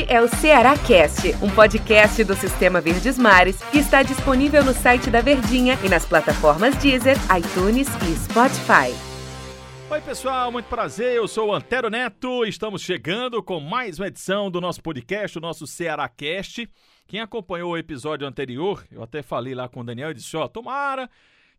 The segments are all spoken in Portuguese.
Este é o Ceará Cast, um podcast do Sistema Verdes Mares que está disponível no site da Verdinha e nas plataformas Deezer, iTunes e Spotify. Oi, pessoal, muito prazer. Eu sou o Antero Neto. Estamos chegando com mais uma edição do nosso podcast, o nosso Ceará Cast. Quem acompanhou o episódio anterior, eu até falei lá com o Daniel e disse: Ó, tomara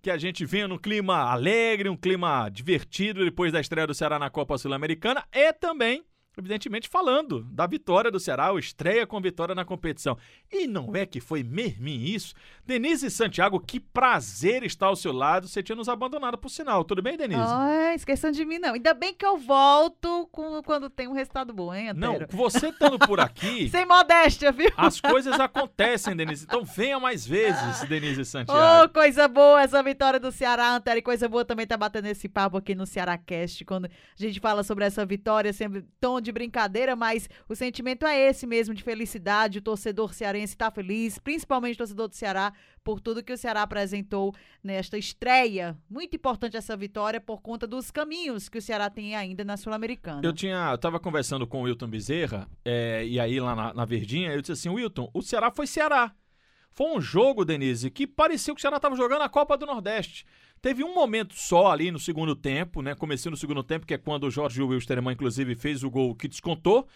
que a gente venha num clima alegre, um clima divertido depois da estreia do Ceará na Copa Sul-Americana e também evidentemente falando da vitória do Ceará, o estreia com vitória na competição. E não é que foi mermim isso? Denise Santiago, que prazer estar ao seu lado. Você tinha nos abandonado por sinal. Tudo bem, Denise? Ah, esqueçam de mim, não. Ainda bem que eu volto com, quando tem um resultado bom, hein, Antero? Não, você estando por aqui... Sem modéstia, viu? As coisas acontecem, Denise. Então venha mais vezes, Denise Santiago. Oh, coisa boa essa vitória do Ceará, Antero. E coisa boa também tá batendo esse papo aqui no Ceará Cast, quando a gente fala sobre essa vitória, sempre tom de brincadeira, mas o sentimento é esse mesmo, de felicidade. O torcedor cearense está feliz, principalmente o torcedor do Ceará, por tudo que o Ceará apresentou nesta estreia. Muito importante essa vitória por conta dos caminhos que o Ceará tem ainda na Sul-Americana. Eu tinha, eu tava conversando com o Wilton Bezerra, é, e aí lá na, na Verdinha, eu disse assim, Wilton, o Ceará foi Ceará. Foi um jogo, Denise, que parecia que o Ceará estava jogando a Copa do Nordeste. Teve um momento só ali no segundo tempo, né? Comecei no segundo tempo, que é quando o Jorge Wilstermann, inclusive, fez o gol que descontou.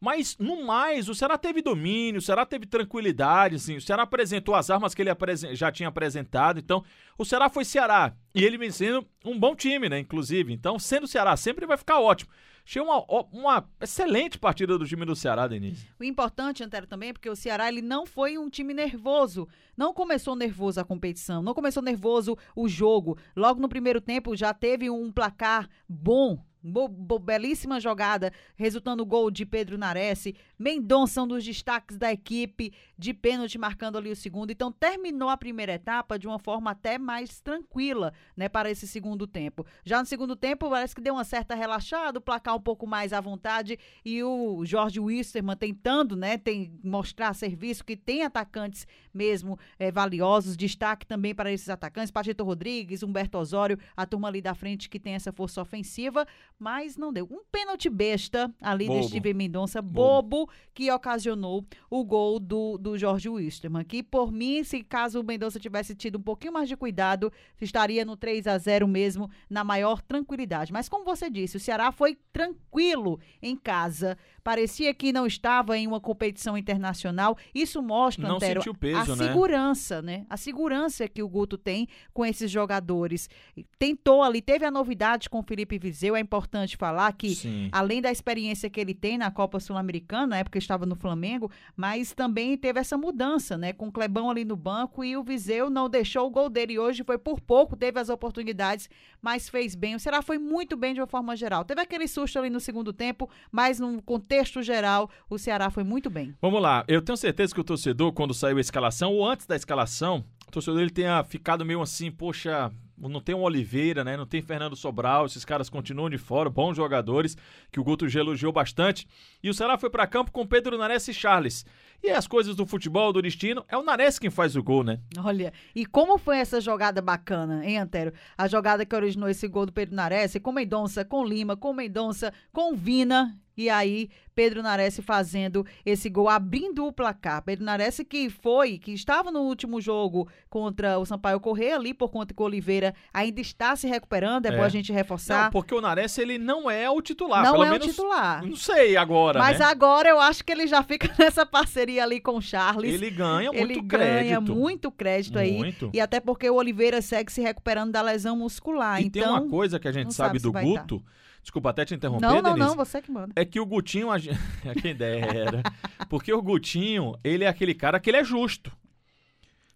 Mas, no mais, o Ceará teve domínio, o Ceará teve tranquilidade, assim, o Ceará apresentou as armas que ele já tinha apresentado, então o Ceará foi Ceará. E ele vencendo um bom time, né, inclusive. Então, sendo Ceará sempre vai ficar ótimo. Achei uma, uma excelente partida do time do Ceará, Denise. O importante, Antero, também, é porque o Ceará ele não foi um time nervoso. Não começou nervoso a competição, não começou nervoso o jogo. Logo no primeiro tempo já teve um placar bom Bo, bo, belíssima jogada, resultando gol de Pedro Nares. Mendonça, um dos destaques da equipe, de pênalti, marcando ali o segundo. Então, terminou a primeira etapa de uma forma até mais tranquila, né, para esse segundo tempo. Já no segundo tempo, parece que deu uma certa relaxada, o placar um pouco mais à vontade e o Jorge Wisterman tentando, né, tem, mostrar serviço, que tem atacantes mesmo é, valiosos. Destaque também para esses atacantes: Patito Rodrigues, Humberto Osório, a turma ali da frente que tem essa força ofensiva mas não deu. Um pênalti besta ali bobo. de Steven Mendonça, bobo, bobo, que ocasionou o gol do, do Jorge Wisterman. Que, por mim, se caso o Mendonça tivesse tido um pouquinho mais de cuidado, estaria no 3 a 0 mesmo, na maior tranquilidade. Mas, como você disse, o Ceará foi tranquilo em casa. Parecia que não estava em uma competição internacional. Isso mostra, não Antero, peso, a né? segurança, né? A segurança que o Guto tem com esses jogadores. Tentou ali, teve a novidade com o Felipe Vizeu, é importante importante falar que, Sim. além da experiência que ele tem na Copa Sul-Americana, na época estava no Flamengo, mas também teve essa mudança, né? Com o Clebão ali no banco e o Viseu não deixou o gol dele. Hoje foi por pouco, teve as oportunidades, mas fez bem. O Ceará foi muito bem de uma forma geral. Teve aquele susto ali no segundo tempo, mas no contexto geral, o Ceará foi muito bem. Vamos lá, eu tenho certeza que o torcedor, quando saiu a escalação, ou antes da escalação, o torcedor ele tenha ficado meio assim, poxa, não tem um Oliveira, né? Não tem Fernando Sobral, esses caras continuam de fora, bons jogadores, que o Guto já elogiou bastante. E o Ceará foi para campo com Pedro Nares e Charles. E as coisas do futebol, do destino, é o Nares quem faz o gol, né? Olha, e como foi essa jogada bacana, hein, Antero? A jogada que originou esse gol do Pedro Nares, com Mendonça, com Lima, com Mendonça, com Vina, e aí, Pedro Nares fazendo esse gol, abrindo o placar. Pedro Nares que foi, que estava no último jogo contra o Sampaio Correia ali, por conta que o Oliveira ainda está se recuperando, é, é. bom a gente reforçar. Não, porque o Nares, ele não é o titular. Não é menos, o titular. Não sei agora, Mas né? agora eu acho que ele já fica nessa parceria ali com o Charles. Ele ganha muito ele crédito. Ele ganha muito crédito muito. aí. E até porque o Oliveira segue se recuperando da lesão muscular. E então, tem uma coisa que a gente sabe, sabe do Guto... Desculpa até te interromper, Não, não, Denise. não, você que manda. É que o Gutinho, a quem dera. Porque o Gutinho, ele é aquele cara que ele é justo.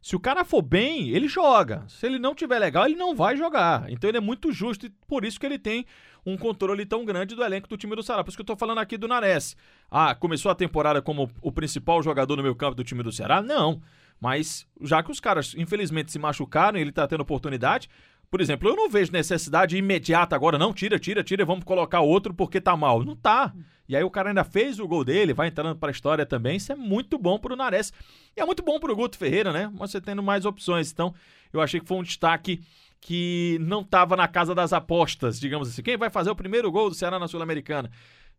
Se o cara for bem, ele joga. Se ele não tiver legal, ele não vai jogar. Então ele é muito justo e por isso que ele tem um controle tão grande do elenco do time do Ceará. Por isso que eu tô falando aqui do Nares. Ah, começou a temporada como o principal jogador no meu campo do time do Ceará? Não. Mas já que os caras, infelizmente, se machucaram e ele tá tendo oportunidade, por exemplo, eu não vejo necessidade imediata agora, não, tira, tira, tira, vamos colocar outro porque tá mal. Não tá. E aí o cara ainda fez o gol dele, vai entrando para a história também. Isso é muito bom pro Nares. E é muito bom pro Guto Ferreira, né? Você tendo mais opções. Então, eu achei que foi um destaque que não estava na casa das apostas, digamos assim. Quem vai fazer o primeiro gol do Ceará na Sul-Americana?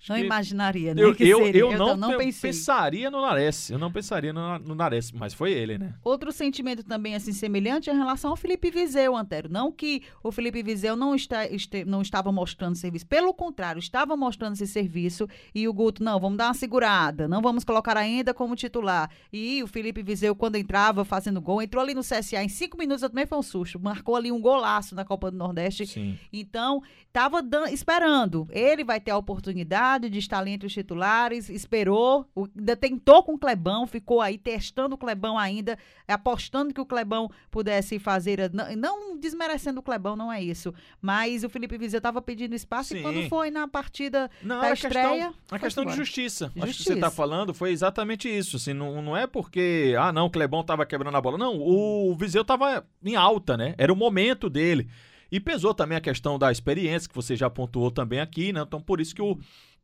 Não que- imaginaria, né? Eu, eu, seria. eu não, não pensaria no Nares. Eu não pensaria no, no Nares, mas foi ele, né? Outro sentimento também assim semelhante é em relação ao Felipe Viseu, Antero. Não que o Felipe Viseu não, está, este- não estava mostrando serviço. Pelo contrário, estava mostrando esse serviço e o Guto, não, vamos dar uma segurada, não vamos colocar ainda como titular. E o Felipe Viseu, quando entrava fazendo gol, entrou ali no CSA em cinco minutos, eu também foi um susto. Marcou ali um golaço na Copa do Nordeste. Sim. Então, estava esperando. Ele vai ter a oportunidade de estar ali entre os titulares, esperou, ainda tentou com o Clebão, ficou aí testando o Clebão ainda, apostando que o Clebão pudesse fazer, não, não desmerecendo o Clebão, não é isso. Mas o Felipe Viseu estava pedindo espaço Sim. e quando foi na partida Não, da estreia, questão, a questão de embora. justiça. Acho que você Justiça. está falando foi exatamente isso. Assim, não, não é porque, ah, não, o Clebão tava quebrando a bola. Não, o Viseu tava em alta, né? Era o momento dele. E pesou também a questão da experiência, que você já pontuou também aqui, né? Então, por isso que o,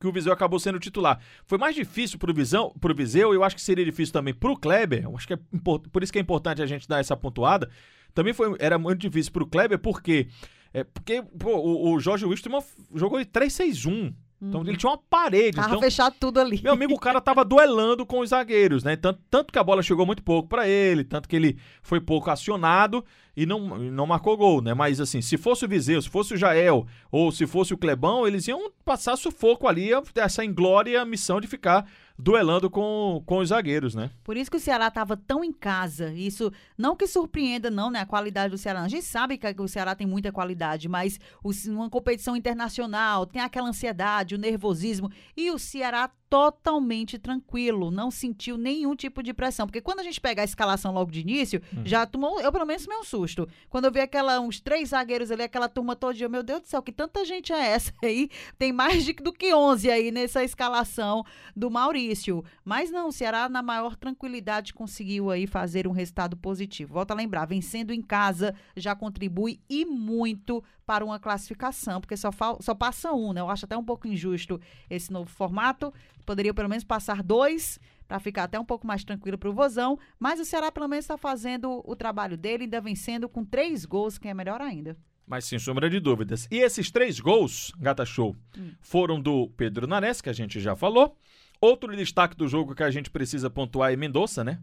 que o Viseu acabou sendo titular. Foi mais difícil pro, Visão, pro Viseu, eu acho que seria difícil também pro Kleber. Eu acho que é por isso que é importante a gente dar essa pontuada. Também foi, era muito difícil pro Kleber, porque, é, porque pô, o, o Jorge Wilstermann jogou em 3-6-1. Então ele tinha uma parede. tava então, fechado tudo ali. meu amigo, o cara tava duelando com os zagueiros, né? Tanto, tanto que a bola chegou muito pouco pra ele, tanto que ele foi pouco acionado e não, não marcou gol, né? Mas assim, se fosse o Viseu, se fosse o Jael ou se fosse o Clebão, eles iam passar sufoco ali, essa inglória missão de ficar duelando com, com os zagueiros, né? Por isso que o Ceará estava tão em casa. Isso não que surpreenda, não, né? A qualidade do Ceará. A gente sabe que o Ceará tem muita qualidade, mas o- uma competição internacional tem aquela ansiedade, o nervosismo. E o Ceará totalmente tranquilo, não sentiu nenhum tipo de pressão. Porque quando a gente pega a escalação logo de início, já tomou, eu pelo menos um susto. Quando eu vi aquela, uns três zagueiros ali, aquela turma toda, meu Deus do céu, que tanta gente é essa aí? Tem mais de, do que 11 aí nessa escalação do Maurício. Mas não, o Ceará, na maior tranquilidade, conseguiu aí fazer um resultado positivo. Volta a lembrar, vencendo em casa já contribui e muito para uma classificação, porque só, fal- só passa um, né? Eu acho até um pouco injusto esse novo formato. Poderia pelo menos passar dois para ficar até um pouco mais tranquilo para o Vozão, mas o Ceará pelo menos está fazendo o trabalho dele, ainda vencendo com três gols, que é melhor ainda. Mas sem sombra de dúvidas. E esses três gols, Gata Show, foram do Pedro Nares, que a gente já falou. Outro destaque do jogo que a gente precisa pontuar é Mendonça, né?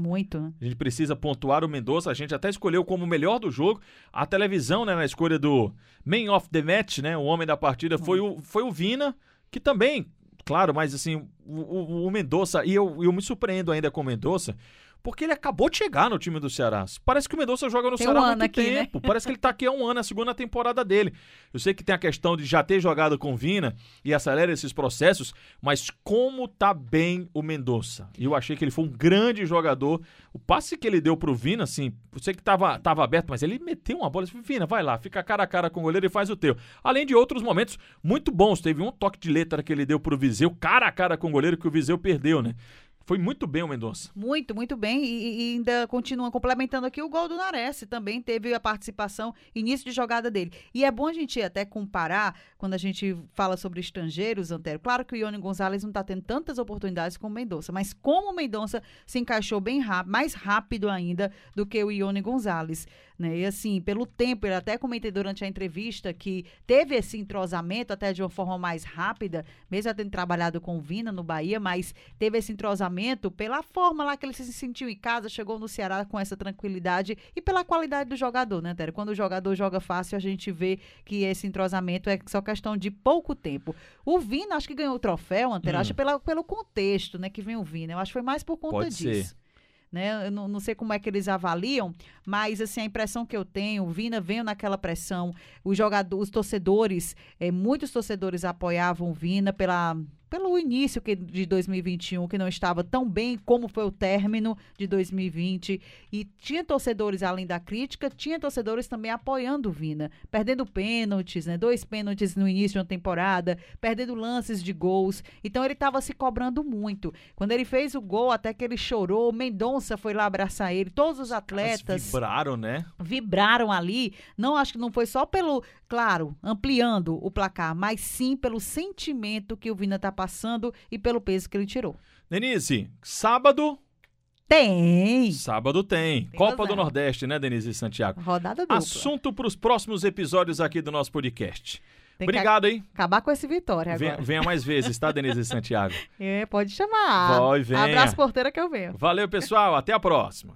Muito? A gente precisa pontuar o Mendonça. A gente até escolheu como o melhor do jogo. A televisão, né, na escolha do Man of the Match, né, o homem da partida, foi o, foi o Vina, que também, claro, mas assim, o, o, o Mendonça, e eu, eu me surpreendo ainda com o Mendonça, porque ele acabou de chegar no time do Ceará. Parece que o Mendonça joga no Tem Ceará um há muito aqui, né? tempo. Parece que ele tá aqui há um ano, a segunda temporada dele. Eu sei que tem a questão de já ter jogado com o Vina e acelera esses processos, mas como tá bem o Mendonça. E eu achei que ele foi um grande jogador. O passe que ele deu pro Vina, assim, eu sei que tava, tava aberto, mas ele meteu uma bola. Assim, Vina, vai lá, fica cara a cara com o goleiro e faz o teu. Além de outros momentos muito bons. Teve um toque de letra que ele deu pro Viseu, cara a cara com o goleiro, que o Viseu perdeu, né? Foi muito bem o Mendonça. Muito, muito bem. E, e ainda continua complementando aqui o gol do Nares. Também teve a participação, início de jogada dele. E é bom a gente até comparar, quando a gente fala sobre estrangeiros, Antero. Claro que o Ione Gonzalez não está tendo tantas oportunidades como o Mendonça, mas como o Mendonça se encaixou bem rápido, mais rápido ainda do que o Ione Gonzalez. Né? E assim, pelo tempo, ele até comentei durante a entrevista que teve esse entrosamento até de uma forma mais rápida, mesmo tendo trabalhado com o Vina no Bahia, mas teve esse entrosamento pela forma lá que ele se sentiu em casa, chegou no Ceará com essa tranquilidade e pela qualidade do jogador, né, Tério? Quando o jogador joga fácil, a gente vê que esse entrosamento é só questão de pouco tempo. O Vina, acho que ganhou o troféu, Antero, Hum. acho pela, pelo contexto, né, que vem o Vina. Eu acho que foi mais por conta Pode ser. disso. Né? Eu não, não sei como é que eles avaliam, mas assim, a impressão que eu tenho, o Vina veio naquela pressão, os jogadores, os torcedores, eh, muitos torcedores apoiavam o Vina pela, pelo início que, de 2021, que não estava tão bem como foi o término de 2020. E tinha torcedores, além da crítica, tinha torcedores também apoiando o Vina, perdendo pênaltis, né? Dois pênaltis no início de uma temporada, perdendo lances de gols. Então ele estava se cobrando muito. Quando ele fez o gol, até que ele chorou, Mendonça foi lá abraçar ele, todos os atletas vibraram, né? vibraram ali. Não acho que não foi só pelo, claro, ampliando o placar, mas sim pelo sentimento que o Vina tá passando e pelo peso que ele tirou. Denise, sábado. Tem! Sábado tem. Tem Copa do. Nordeste, né, Denise Santiago? Rodada dupla. Assunto para os próximos episódios aqui do nosso podcast. Tem Obrigado, hein? acabar com esse Vitória Venha, agora. venha mais vezes, tá, Denise Santiago? É, pode chamar. Vai, venha. Abraço porteira que eu venho. Valeu, pessoal. Até a próxima.